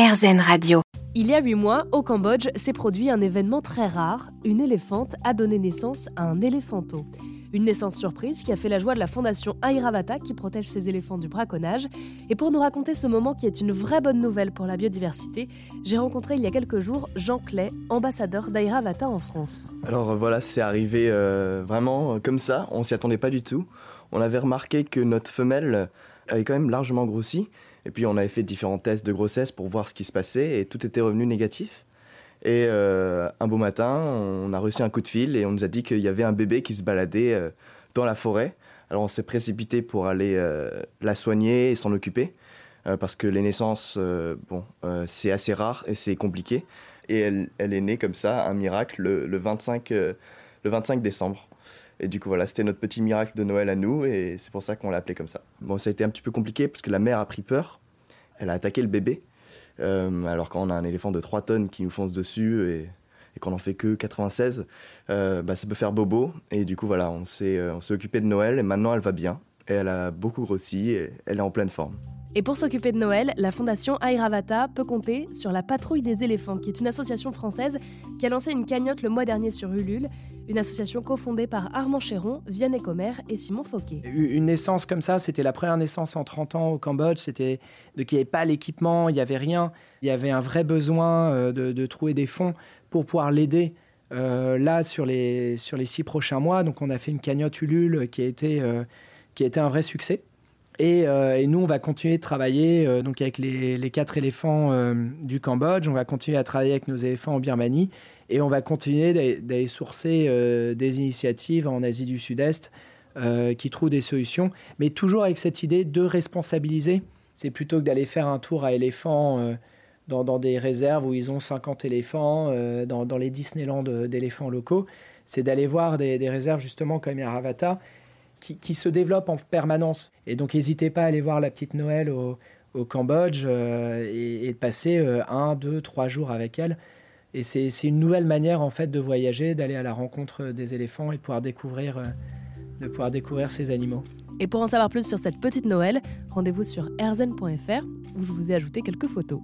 RZN Radio. Il y a huit mois, au Cambodge, s'est produit un événement très rare. Une éléphante a donné naissance à un éléphanto. Une naissance surprise qui a fait la joie de la fondation Airavata qui protège ses éléphants du braconnage. Et pour nous raconter ce moment qui est une vraie bonne nouvelle pour la biodiversité, j'ai rencontré il y a quelques jours Jean Clay, ambassadeur d'Airavata en France. Alors euh, voilà, c'est arrivé euh, vraiment euh, comme ça, on s'y attendait pas du tout. On avait remarqué que notre femelle avait quand même largement grossi. Et puis on avait fait différents tests de grossesse pour voir ce qui se passait et tout était revenu négatif. Et euh, un beau matin, on a reçu un coup de fil et on nous a dit qu'il y avait un bébé qui se baladait euh, dans la forêt. Alors on s'est précipité pour aller euh, la soigner et s'en occuper parce que les naissances, bon, c'est assez rare et c'est compliqué. Et elle, elle, est née comme ça, un miracle, le, le 25, le 25 décembre. Et du coup, voilà, c'était notre petit miracle de Noël à nous, et c'est pour ça qu'on l'a appelé comme ça. Bon, ça a été un petit peu compliqué parce que la mère a pris peur. Elle a attaqué le bébé. Euh, alors, quand on a un éléphant de 3 tonnes qui nous fonce dessus et, qu'on en fait que 96, euh, bah, ça peut faire bobo. Et du coup, voilà, on s'est euh, occupé de Noël, et maintenant elle va bien. Et elle a beaucoup grossi, et elle est en pleine forme. Et pour s'occuper de Noël, la fondation Airavata peut compter sur la Patrouille des éléphants, qui est une association française qui a lancé une cagnotte le mois dernier sur Ulule, une association cofondée par Armand Chéron, Vianney Comer et Simon Fauquet. Une naissance comme ça, c'était la première naissance en 30 ans au Cambodge, c'était de qu'il n'y avait pas l'équipement, il n'y avait rien, il y avait un vrai besoin euh, de, de trouver des fonds pour pouvoir l'aider. Euh, là, sur les, sur les six prochains mois, donc on a fait une cagnotte Ulule qui a été, euh, qui a été un vrai succès. Euh, et, nous, on va continuer de travailler euh, donc avec les, quatre éléphants euh, du Cambodge. On va continuer à travailler avec nos éléphants en Birmanie. Et on va continuer d'aller sourcer des initiatives en Asie du Sud-Est qui trouvent des solutions. Mais toujours avec cette idée de responsabiliser. C'est plutôt que d'aller faire un tour à éléphants dans, des réserves où ils ont 50 éléphants, dans, les Disneyland d'éléphants locaux. C'est d'aller voir des, des, réserves justement comme Yaravata qui, se développe en permanence. Et donc, n'hésitez pas à aller voir la petite Noël au, Cambodge euh, et, de passer euh, un, deux, trois jours avec elle. Et c'est une nouvelle manière, en fait, de voyager, d'aller à la rencontre des éléphants et de pouvoir découvrir, euh, de pouvoir découvrir ces animaux. Et pour en savoir plus sur cette petite Noël, rendez-vous sur erzen.fr où je vous ai ajouté quelques photos.